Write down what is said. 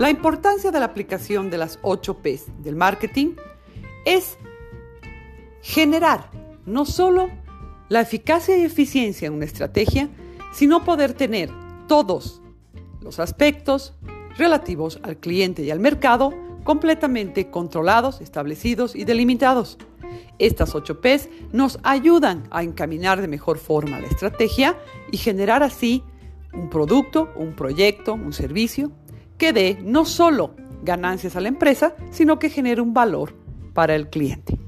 La importancia de la aplicación de las 8 Ps del marketing es generar no solo la eficacia y eficiencia en una estrategia, sino poder tener todos los aspectos relativos al cliente y al mercado completamente controlados, establecidos y delimitados. Estas 8 Ps nos ayudan a encaminar de mejor forma la estrategia y generar así un producto, un proyecto, un servicio que dé no solo ganancias a la empresa, sino que genere un valor para el cliente.